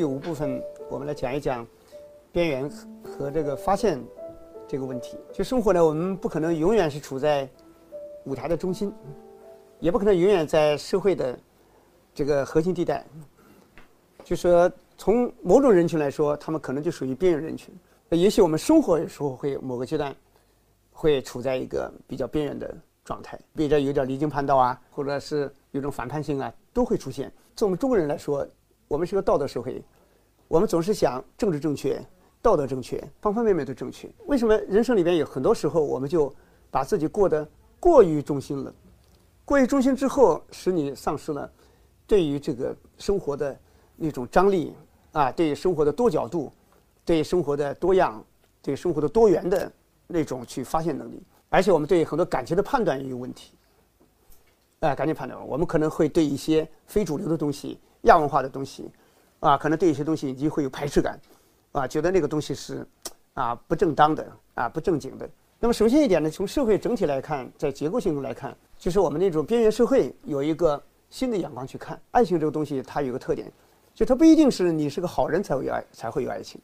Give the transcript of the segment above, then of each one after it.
第五部分，我们来讲一讲边缘和这个发现这个问题。就生活呢，我们不可能永远是处在舞台的中心，也不可能永远在社会的这个核心地带。就说从某种人群来说，他们可能就属于边缘人群。也许我们生活的时候会某个阶段会处在一个比较边缘的状态，比较有点离经叛道啊，或者是有种反叛性啊，都会出现。从我们中国人来说，我们是个道德社会，我们总是想政治正确、道德正确，方方面面都正确。为什么人生里边有很多时候，我们就把自己过得过于中心了？过于中心之后，使你丧失了对于这个生活的那种张力啊，对生活的多角度、对生活的多样、对生活的多元的那种去发现能力。而且我们对很多感情的判断也有问题。啊，感情判断，我们可能会对一些非主流的东西。亚文化的东西，啊，可能对一些东西你会有排斥感，啊，觉得那个东西是，啊，不正当的，啊，不正经的。那么首先一点呢，从社会整体来看，在结构性中来看，就是我们那种边缘社会有一个新的眼光去看爱情这个东西，它有个特点，就它不一定是你是个好人才会有爱才会有爱情，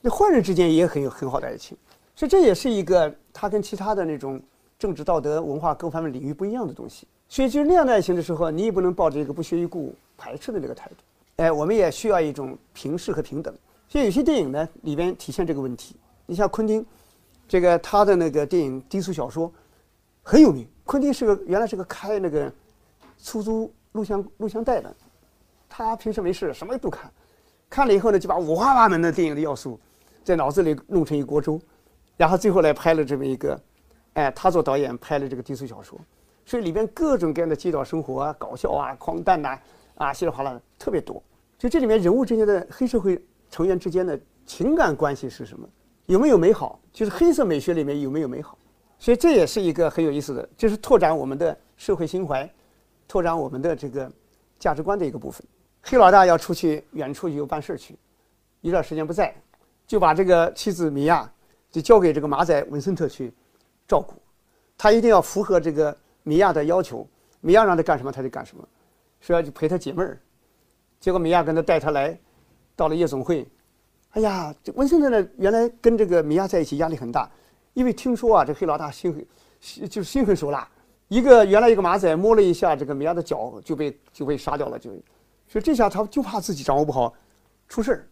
那坏人之间也很有很好的爱情，所以这也是一个它跟其他的那种政治、道德、文化各方面领域不一样的东西。所以就是那样的爱情的时候，你也不能抱着一个不屑一顾。排斥的这个态度，哎，我们也需要一种平视和平等。所以有些电影呢里边体现这个问题。你像昆汀，这个他的那个电影低俗小说很有名。昆汀是个原来是个开那个出租录像录像带的，他平时没事什么都看，看了以后呢就把五花八门的电影的要素在脑子里弄成一锅粥，然后最后来拍了这么一个，哎，他做导演拍了这个低俗小说，所以里边各种各样的街道生活啊、搞笑啊、荒诞呐。啊，稀里哗啦的特别多。就这里面人物之间的黑社会成员之间的情感关系是什么？有没有美好？就是黑色美学里面有没有美好？所以这也是一个很有意思的，就是拓展我们的社会心怀，拓展我们的这个价值观的一个部分。黑老大要出去远处有办事去，一段时间不在，就把这个妻子米娅就交给这个马仔文森特去照顾，他一定要符合这个米娅的要求，米娅让他干什么他就干什么。说要去陪他解闷儿，结果米娅跟他带他来，到了夜总会。哎呀，这文森特呢，原来跟这个米娅在一起压力很大，因为听说啊，这黑老大心狠，就心狠手辣。一个原来一个马仔摸了一下这个米娅的脚，就被就被杀掉了。就，所以这下他就怕自己掌握不好，出事儿。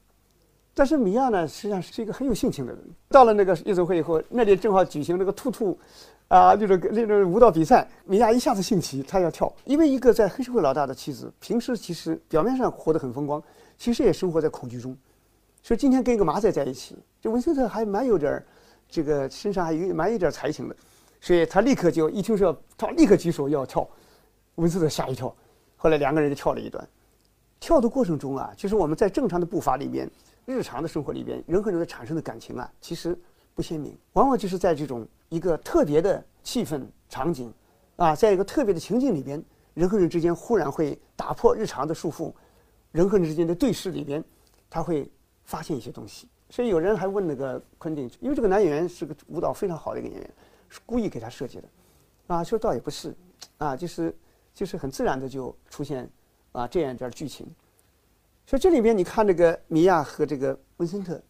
但是米娅呢，实际上是一个很有性情的人。到了那个夜总会以后，那里正好举行那个兔兔。啊，那种那种舞蹈比赛，米娅一下子兴起，她要跳。因为一个在黑社会老大的妻子，平时其实表面上活得很风光，其实也生活在恐惧中。所以今天跟一个马仔在一起，这文森特还蛮有点儿，这个身上还有蛮有点儿才情的，所以他立刻就一听说他立刻举手要跳，文森特吓一跳。后来两个人就跳了一段。跳的过程中啊，就是我们在正常的步伐里面，日常的生活里边，人和人的产生的感情啊，其实不鲜明，往往就是在这种。一个特别的气氛场景，啊，在一个特别的情境里边，人和人之间忽然会打破日常的束缚，人和人之间的对视里边，他会发现一些东西。所以有人还问那个昆汀，因为这个男演员是个舞蹈非常好的一个演员，是故意给他设计的，啊，说倒也不是，啊，就是就是很自然的就出现啊这样一段剧情。所以这里边你看这个米娅和这个文森特，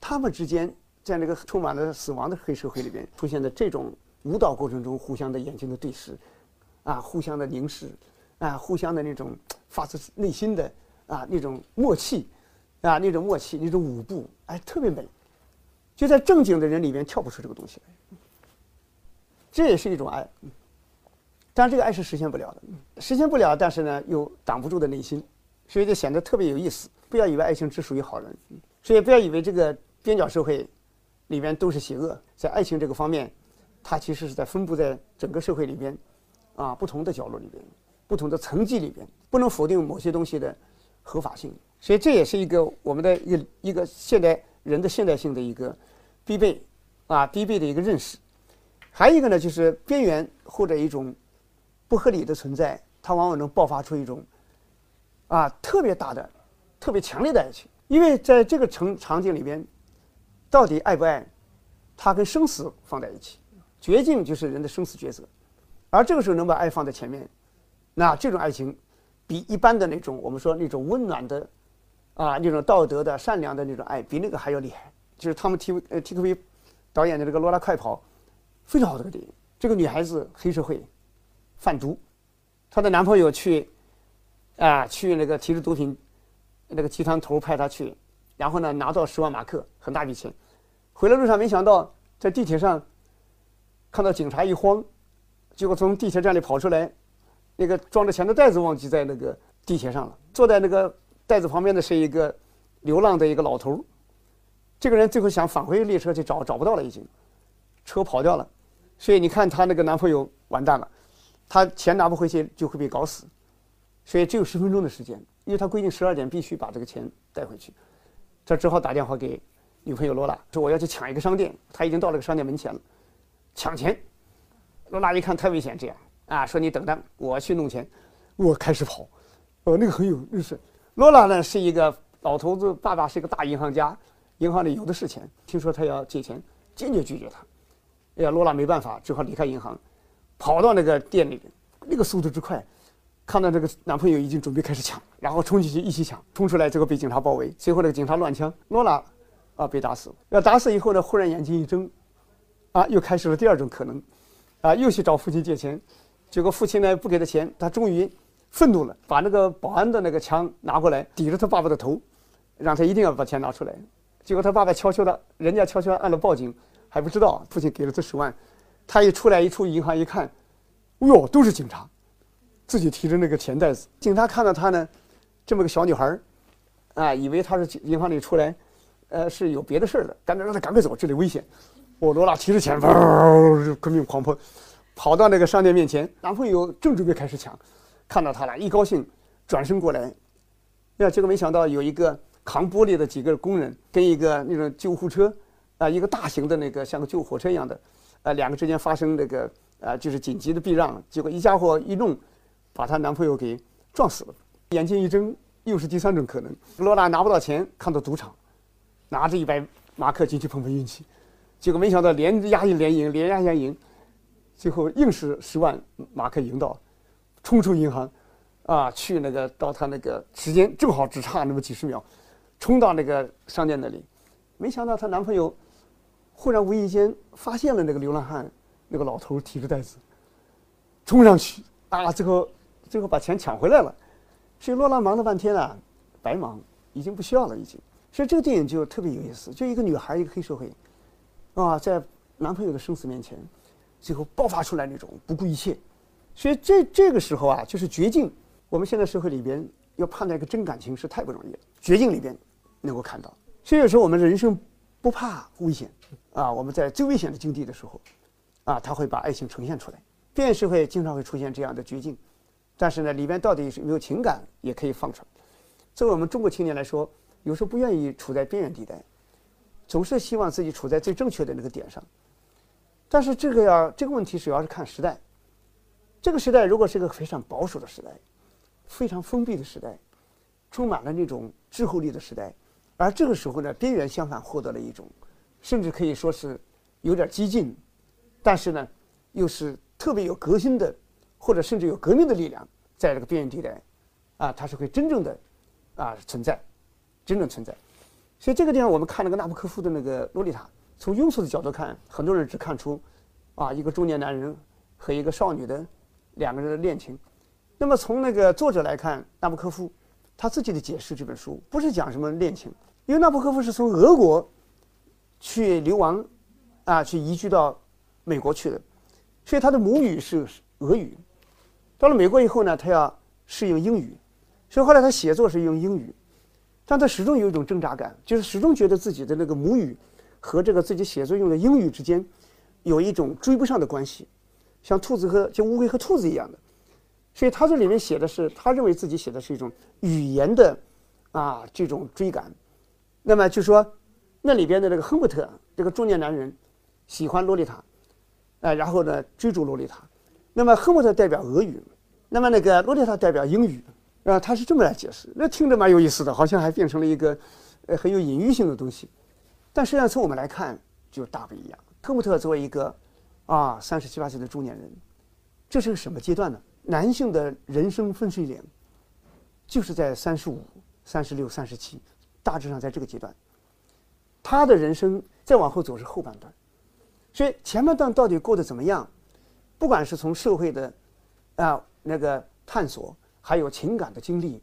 他们之间。在那个充满了死亡的黑社会里边出现的这种舞蹈过程中，互相的眼睛的对视，啊，互相的凝视，啊，互相的那种发自内心的啊那种默契，啊，那种默契，那种舞步，哎，特别美。就在正经的人里面跳不出这个东西来，这也是一种爱。但是这个爱是实现不了的，实现不了，但是呢又挡不住的内心，所以就显得特别有意思。不要以为爱情只属于好人，所以不要以为这个边角社会。里边都是邪恶，在爱情这个方面，它其实是在分布在整个社会里边，啊，不同的角落里边，不同的层级里边，不能否定某些东西的合法性。所以这也是一个我们的一个一个现代人的现代性的一个必备，啊，必备的一个认识。还有一个呢，就是边缘或者一种不合理的存在，它往往能爆发出一种啊特别大的、特别强烈的爱情，因为在这个场场景里边。到底爱不爱，它跟生死放在一起，绝境就是人的生死抉择，而这个时候能把爱放在前面，那这种爱情，比一般的那种我们说那种温暖的啊那种道德的、善良的那种爱，比那个还要厉害。就是他们 T V 呃 T K V 导演的这个《罗拉快跑》，非常好的个电影。这个女孩子黑社会贩毒，她的男朋友去啊去那个提着毒品，那个集团头派他去，然后呢拿到十万马克，很大笔钱。回来路上没想到在地铁上看到警察一慌，结果从地铁站里跑出来，那个装着钱的袋子忘记在那个地铁上了。坐在那个袋子旁边的是一个流浪的一个老头。这个人最后想返回列车去找，找不到了，已经车跑掉了。所以你看，她那个男朋友完蛋了，他钱拿不回去就会被搞死。所以只有十分钟的时间，因为他规定十二点必须把这个钱带回去。他只好打电话给女朋友罗拉，说我要去抢一个商店。他已经到了个商店门前了，抢钱。罗拉一看太危险，这样啊，说你等等，我去弄钱。我开始跑，呃，那个很有意思。罗拉呢是一个老头子，爸爸是一个大银行家，银行里有的是钱。听说他要借钱，坚决拒绝他。哎呀，罗拉没办法，只好离开银行，跑到那个店里，那个速度之快，看到这个男朋友已经准备开始抢，然后冲进去一起抢，冲出来之后被警察包围，随后那个警察乱枪，罗拉啊被打死了。要打死以后呢，忽然眼睛一睁，啊，又开始了第二种可能，啊，又去找父亲借钱，结果父亲呢不给他钱，他终于愤怒了，把那个保安的那个枪拿过来抵着他爸爸的头，让他一定要把钱拿出来。结果他爸爸悄悄的，人家悄悄按了报警。还不知道父亲给了他十万，他一出来一出银行一看，哎呦，都是警察，自己提着那个钱袋子。警察看到他呢，这么个小女孩儿，啊，以为他是银行里出来，呃，是有别的事儿的，赶紧让他赶快走，这里危险。我罗拉提着钱，呜，革命狂奔，跑到那个商店面前，男朋友正准备开始抢，看到他了，一高兴，转身过来，呀，结果没想到有一个扛玻璃的几个工人跟一个那种救护车。啊，一个大型的那个像个救火车一样的，啊，两个之间发生这个啊，就是紧急的避让，结果一家伙一弄，把她男朋友给撞死了。眼睛一睁，又是第三种可能。罗拉拿不到钱，看到赌场，拿着一百马克进去碰碰运气，结果没想到连押一连赢，连押连赢，最后硬是十万马克赢到，冲出银行，啊，去那个到他那个时间正好只差那么几十秒，冲到那个商店那里，没想到她男朋友。忽然无意间发现了那个流浪汉，那个老头提着袋子，冲上去啊！最后最后把钱抢回来了。所以罗拉忙了半天啊，白忙，已经不需要了，已经。所以这个电影就特别有意思，就一个女孩，一个黑社会，啊，在男朋友的生死面前，最后爆发出来那种不顾一切。所以这这个时候啊，就是绝境。我们现在社会里边要判断一个真感情是太不容易了。绝境里边能够看到，所以有时候我们人生不怕危险。啊，我们在最危险的境地的时候，啊，他会把爱情呈现出来。边缘社会经常会出现这样的绝境，但是呢，里边到底是有没有情感，也可以放出来。作为我们中国青年来说，有时候不愿意处在边缘地带，总是希望自己处在最正确的那个点上。但是这个要这个问题主要是看时代。这个时代如果是一个非常保守的时代，非常封闭的时代，充满了那种滞后力的时代，而这个时候呢，边缘相反获得了一种。甚至可以说是有点激进，但是呢，又是特别有革新的，或者甚至有革命的力量，在这个边缘地带，啊，它是会真正的啊存在，真正存在。所以这个地方我们看那个纳布科夫的那个《洛丽塔》，从庸俗的角度看，很多人只看出啊一个中年男人和一个少女的两个人的恋情。那么从那个作者来看，纳布科夫他自己的解释这本书不是讲什么恋情，因为纳布科夫是从俄国。去流亡，啊，去移居到美国去的，所以他的母语是俄语。到了美国以后呢，他要适应英语，所以后来他写作是用英语，但他始终有一种挣扎感，就是始终觉得自己的那个母语和这个自己写作用的英语之间有一种追不上的关系，像兔子和像乌龟和兔子一样的。所以他这里面写的是，他认为自己写的是一种语言的啊这种追赶。那么就说。那里边的那个亨伯特这个中年男人，喜欢洛丽塔，哎，然后呢追逐洛丽塔。那么亨伯特代表俄语，那么那个洛丽塔代表英语，啊，他是这么来解释，那听着蛮有意思的，好像还变成了一个呃很有隐喻性的东西。但实际上从我们来看就大不一样。亨伯特作为一个啊三十七八岁的中年人，这是个什么阶段呢？男性的人生分水岭就是在三十五三十六、三十七，大致上在这个阶段。他的人生再往后走是后半段，所以前半段到底过得怎么样？不管是从社会的啊那个探索，还有情感的经历，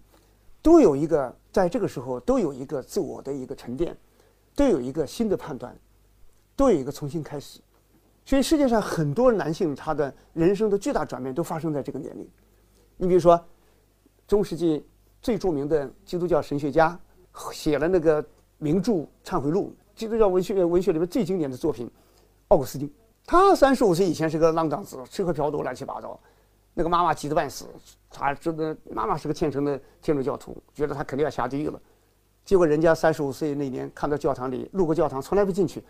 都有一个在这个时候都有一个自我的一个沉淀，都有一个新的判断，都有一个重新开始。所以世界上很多男性他的人生的巨大转变都发生在这个年龄。你比如说，中世纪最著名的基督教神学家写了那个名著《忏悔录》，基督教文学文学里面最经典的作品，奥古斯丁。他三十五岁以前是个浪荡子，吃喝嫖赌乱七八糟，那个妈妈急得半死，他真的妈妈是个虔诚的天主教徒，觉得他肯定要下地狱了。结果人家三十五岁那年看到教堂里路过教堂从来不进去，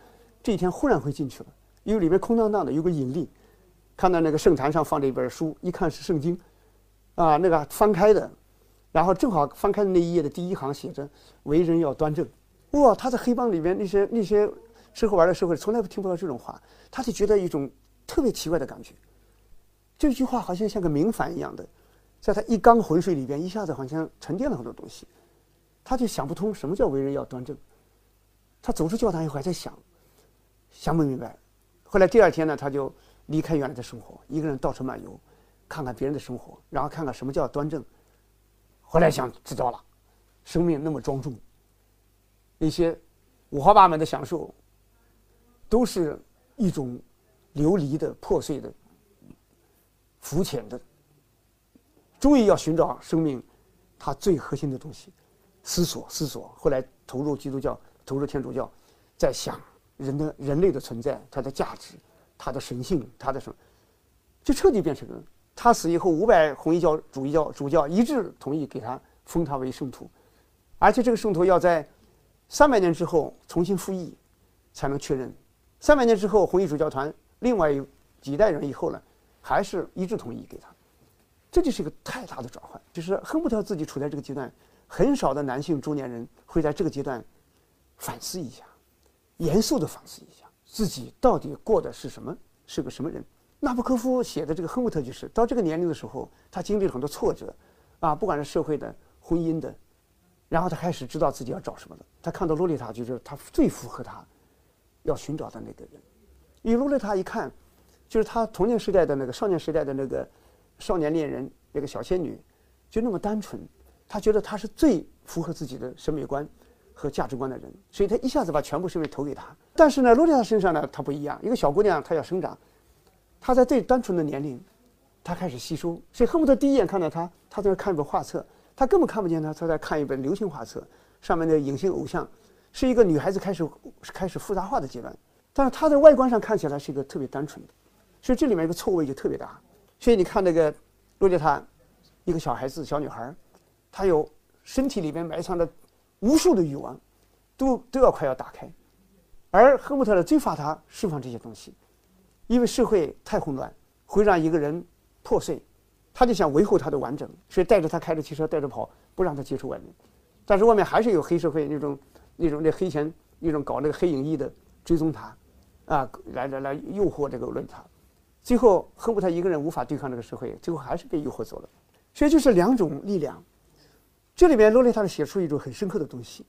这一天忽然会进去了。因为里面空荡荡的，有个引力，看到那个圣坛上放着一本书，一看是圣经，啊，那个翻开的，然后正好翻开的那一页的第一行写着“为人要端正”。哇，他在黑帮里面那些那些吃喝玩乐社会从来不听不到这种话，他就觉得一种特别奇怪的感觉。这句话好像像个明矾一样的，在他一缸浑水里边一下子好像沉淀了很多东西，他就想不通什么叫为人要端正。他走出教堂以后还在想，想不明白。后来第二天呢，他就离开原来的生活，一个人到处漫游，看看别人的生活，然后看看什么叫端正。后来想知道了，生命那么庄重，那些五花八门的享受，都是一种流离的、破碎的、肤浅的。终于要寻找生命它最核心的东西，思索思索。后来投入基督教，投入天主教，在想。人的人类的存在，它的价值，它的神性，它的什么，就彻底变成了。他死以后，五百红衣教主义教主教一致同意给他封他为圣徒，而且这个圣徒要在三百年之后重新复议，才能确认。三百年之后，红衣主教团另外有几代人以后呢，还是一致同意给他。这就是一个太大的转换，就是恨不得自己处在这个阶段。很少的男性中年人会在这个阶段反思一下。严肃的反思一下，自己到底过的是什么，是个什么人？纳博科夫写的这个亨姆特就是到这个年龄的时候，他经历了很多挫折，啊，不管是社会的、婚姻的，然后他开始知道自己要找什么了。他看到洛丽塔，就是他最符合他要寻找的那个人。因为洛丽塔一看，就是他童年时代的那个少年时代的那个少年恋人，那个小仙女，就那么单纯，他觉得他是最符合自己的审美观。和价值观的人，所以他一下子把全部生命投给他。但是呢，洛丽塔身上呢，她不一样。一个小姑娘，她要生长，她在最单纯的年龄，她开始吸收。所以恨不得第一眼看到她，她在那看一本画册，她根本看不见她，她在看一本流行画册，上面的影星偶像，是一个女孩子开始开始复杂化的阶段。但是她在外观上看起来是一个特别单纯的，所以这里面一个错位就特别大。所以你看那个洛丽塔，一个小孩子小女孩，她有身体里面埋藏的。无数的欲望，都都要快要打开，而赫姆特呢，最怕他释放这些东西，因为社会太混乱，会让一个人破碎，他就想维护他的完整，所以带着他开着汽车带着跑，不让他接触外面，但是外面还是有黑社会那种那种那黑钱那种搞那个黑影翼的追踪他，啊，来来来诱惑这个论他，最后恨不得一个人无法对抗这个社会，最后还是被诱惑走了，所以就是两种力量。这里面洛丽塔写出一种很深刻的东西，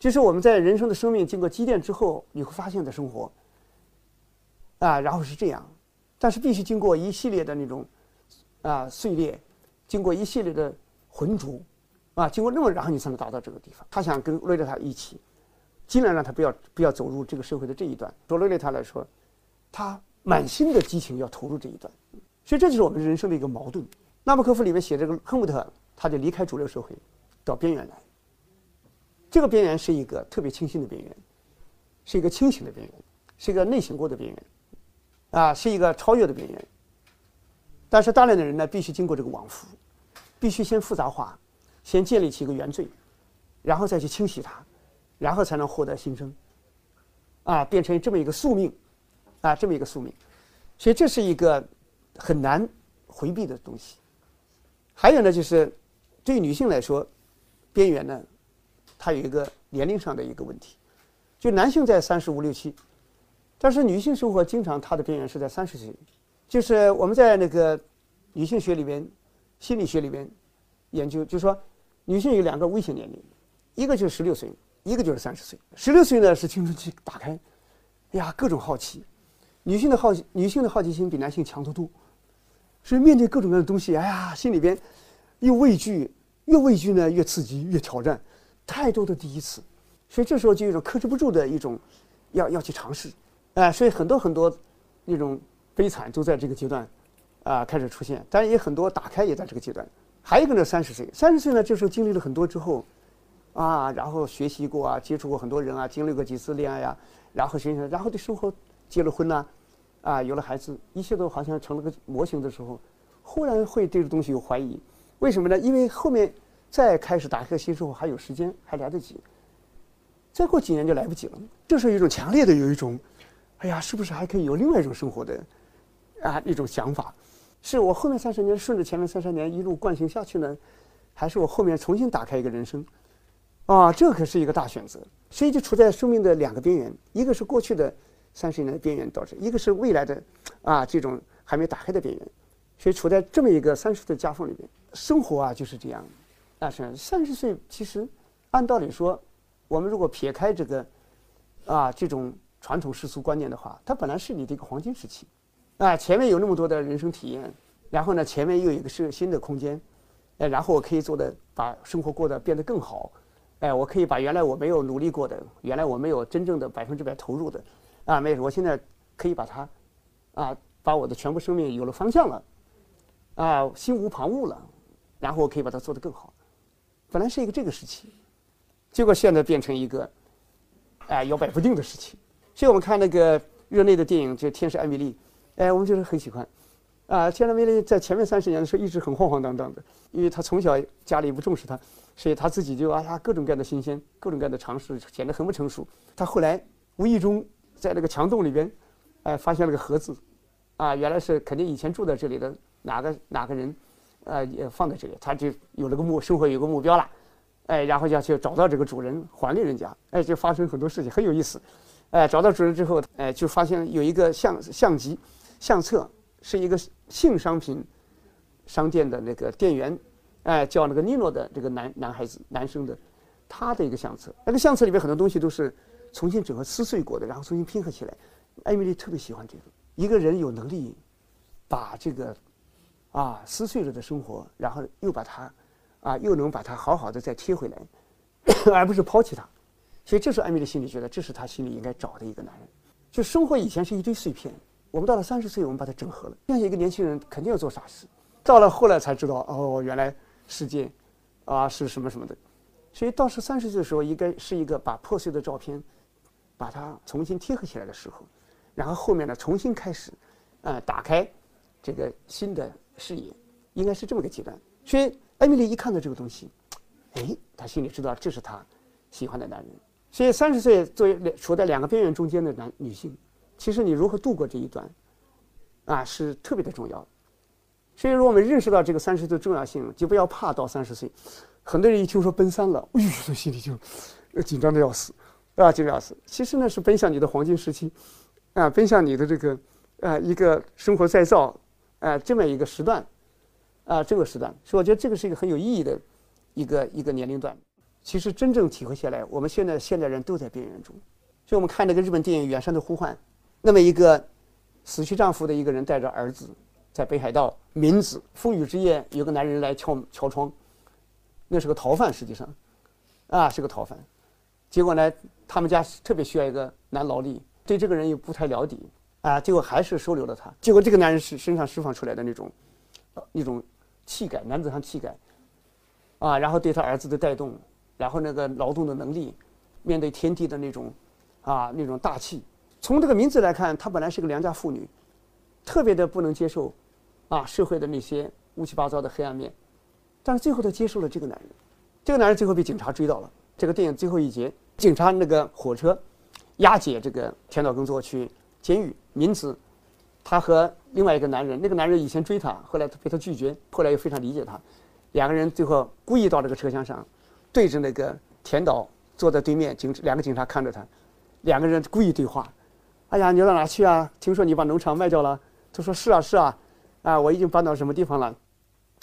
就是我们在人生的生命经过积淀之后，你会发现的生活，啊，然后是这样，但是必须经过一系列的那种，啊碎裂，经过一系列的浑浊，啊，经过那么，然后你才能达到这个地方。他想跟洛丽塔一起，尽量让他不要不要走入这个社会的这一段。对洛丽塔来说，他满心的激情要投入这一段，所以这就是我们人生的一个矛盾。纳博科夫里面写这个亨姆特。他就离开主流社会，到边缘来。这个边缘是一个特别清新的边缘，是一个清醒的边缘，是一个内省过的边缘，啊，是一个超越的边缘。但是大量的人呢，必须经过这个往复，必须先复杂化，先建立起一个原罪，然后再去清洗它，然后才能获得新生，啊，变成这么一个宿命，啊，这么一个宿命。所以这是一个很难回避的东西。还有呢，就是。对女性来说，边缘呢，它有一个年龄上的一个问题，就男性在三十五六七，但是女性生活经常她的边缘是在三十岁，就是我们在那个女性学里边、心理学里边研究，就是说女性有两个危险年龄，一个就是十六岁，一个就是三十岁。十六岁呢是青春期打开，哎呀，各种好奇。女性的好奇，女性的好奇心比男性强得多，所以面对各种各样的东西，哎呀，心里边又畏惧，越畏惧呢越刺激，越挑战，太多的第一次，所以这时候就有一种克制不住的一种要要去尝试，哎，所以很多很多那种悲惨都在这个阶段啊开始出现，当然也很多打开也在这个阶段。还有一个呢，三十岁，三十岁呢，这时候经历了很多之后，啊，然后学习过啊，接触过很多人啊，经历过几次恋爱呀，然后学习，然后对生活结了婚呐，啊，有了孩子，一切都好像成了个模型的时候，忽然会对这东西有怀疑，为什么呢？因为后面再开始打开新生活还有时间，还来得及，再过几年就来不及了。这是一种强烈的有一种，哎呀，是不是还可以有另外一种生活的啊一种想法？是我后面三十年顺着前面三十年一路惯行下去呢，还是我后面重新打开一个人生？啊，这可是一个大选择。所以就处在生命的两个边缘，一个是过去的三十年的边缘导致，一个是未来的啊这种还没打开的边缘。所以处在这么一个三十岁的夹缝里面，生活啊就是这样。啊，是三十岁，其实按道理说，我们如果撇开这个啊这种传统世俗观念的话，它本来是你的一个黄金时期。啊，前面有那么多的人生体验，然后呢，前面又有一个是新的空间，哎，然后我可以做的把生活过得变得更好，哎，我可以把原来我没有努力过的，原来我没有真正的百分之百投入的，啊，没有，我现在可以把它，啊，把我的全部生命有了方向了，啊，心无旁骛了，然后我可以把它做得更好。本来是一个这个时期，结果现在变成一个，哎，摇摆不定的时期。所以我们看那个热内的电影，就《天使艾米丽》。哎，我们就是很喜欢，啊，天然美丽在前面三十年的时候一直很晃晃荡荡的，因为她从小家里不重视她，所以她自己就啊呀各种各样的新鲜，各种各样的尝试，显得很不成熟。她后来无意中在那个墙洞里边，哎，发现了个盒子，啊，原来是肯定以前住在这里的哪个哪个人，呃，也放在这里，他就有了个目生活有个目标了，哎，然后要去找到这个主人还给人家，哎，就发生很多事情，很有意思，哎，找到主人之后，哎，就发现有一个相相机。相册是一个性商品商店的那个店员，哎，叫那个尼诺的这个男男孩子，男生的，他的一个相册。那个相册里面很多东西都是重新整合撕碎过的，然后重新拼合起来。艾米丽特别喜欢这个，一个人有能力把这个啊撕碎了的生活，然后又把它啊又能把它好好的再贴回来，而不是抛弃它。所以这是艾米丽心里觉得，这是她心里应该找的一个男人。就生活以前是一堆碎片。我们到了三十岁，我们把它整合了。像一个年轻人肯定要做傻事，到了后来才知道，哦，原来世界啊是什么什么的。所以到是三十岁的时候，应该是一个把破碎的照片，把它重新贴合起来的时候。然后后面呢，重新开始，呃，打开这个新的视野，应该是这么个阶段。所以艾米丽一看到这个东西，哎，她心里知道这是她喜欢的男人。所以三十岁作为处在两个边缘中间的男女性。其实你如何度过这一段，啊，是特别的重要。所以，如果我们认识到这个三十岁的重要性，就不要怕到三十岁。很多人一听说奔三了，哎呦，心里就紧张的要死，啊，紧张要死。其实呢，是奔向你的黄金时期，啊，奔向你的这个，啊，一个生活再造，啊，这么一个时段，啊，这个时段。所以，我觉得这个是一个很有意义的一个一个年龄段。其实真正体会下来，我们现在现代人都在边缘中。所以我们看那个日本电影《远山的呼唤》。那么一个死去丈夫的一个人带着儿子在北海道明子风雨之夜，有个男人来敲敲窗，那是个逃犯，实际上，啊是个逃犯。结果呢，他们家特别需要一个男劳力，对这个人又不太了解，啊，结果还是收留了他。结果这个男人是身上释放出来的那种，那种气概，男子汉气概，啊，然后对他儿子的带动，然后那个劳动的能力，面对天地的那种，啊那种大气。从这个名字来看，她本来是个良家妇女，特别的不能接受，啊，社会的那些乌七八糟的黑暗面，但是最后她接受了这个男人，这个男人最后被警察追到了。这个电影最后一节，警察那个火车押解这个田岛耕作去监狱，明子，他和另外一个男人，那个男人以前追她，后来被他拒绝，后来又非常理解她，两个人最后故意到这个车厢上，对着那个田岛坐在对面，警两个警察看着他，两个人故意对话。哎呀，你到哪去啊？听说你把农场卖掉了。他说是啊是啊，啊我已经搬到什么地方了。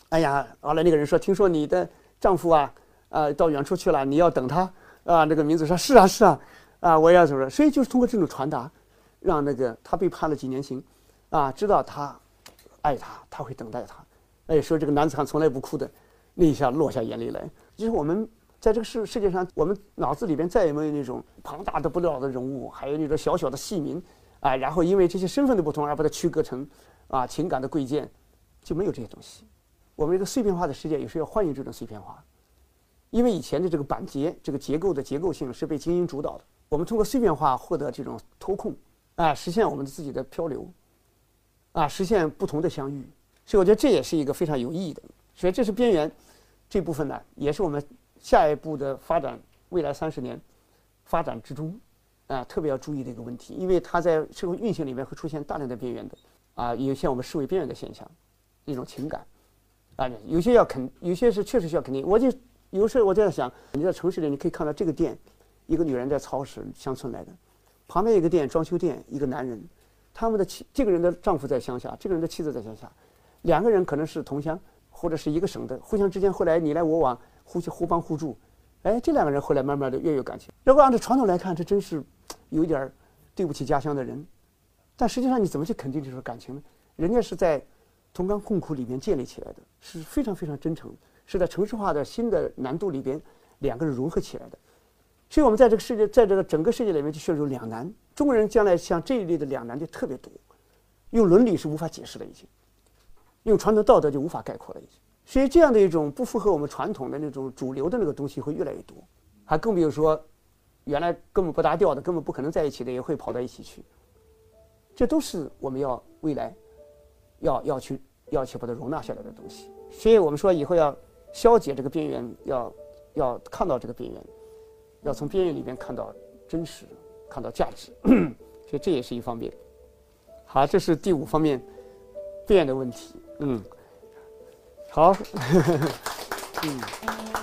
哎呀，后来那个人说，听说你的丈夫啊啊，到远处去了，你要等他啊。那个民族说：“是啊，是啊，啊，我要怎么？”所以就是通过这种传达，让那个他被判了几年刑，啊，知道他爱他，他会等待他。哎，说这个男子汉从来不哭的，那一下落下眼泪来。就是我们在这个世世界上，我们脑子里边再也没有那种庞大的不了的人物，还有那种小小的戏民，啊，然后因为这些身份的不同而把它区隔成啊情感的贵贱，就没有这些东西。我们这个碎片化的世界，有时候要欢迎这种碎片化。因为以前的这个板结这个结构的结构性是被精英主导的，我们通过碎片化获得这种脱控，啊，实现我们的自己的漂流，啊，实现不同的相遇，所以我觉得这也是一个非常有意义的。所以这是边缘这部分呢，也是我们下一步的发展未来三十年发展之中啊特别要注意的一个问题，因为它在社会运行里面会出现大量的边缘的啊，有些我们视为边缘的现象，一种情感啊，有些要肯，有些是确实需要肯定，我就。有时候我就在想，你在城市里，你可以看到这个店，一个女人在超市，乡村来的，旁边一个店，装修店，一个男人，他们的妻，这个人的丈夫在乡下，这个人的妻子在乡下，两个人可能是同乡或者是一个省的，互相之间后来你来我往，互相互帮互助，哎，这两个人后来慢慢的越有感情。如果按照传统来看，这真是有一点对不起家乡的人，但实际上你怎么去肯定这种感情呢？人家是在同甘共苦里面建立起来的，是非常非常真诚。是在城市化的新的难度里边，两个人融合起来的，所以我们在这个世界，在这个整个世界里面就陷入两难。中国人将来像这一类的两难就特别多，用伦理是无法解释的，已经，用传统道德就无法概括了，已经。所以这样的一种不符合我们传统的那种主流的那个东西会越来越多，还更比如说，原来根本不搭调的、根本不可能在一起的，也会跑到一起去。这都是我们要未来要要去要去把它容纳下来的东西。所以我们说以后要。消解这个边缘，要要看到这个边缘，要从边缘里面看到真实，看到价值，所以这也是一方面。好，这是第五方面变的问题。嗯，好，嗯。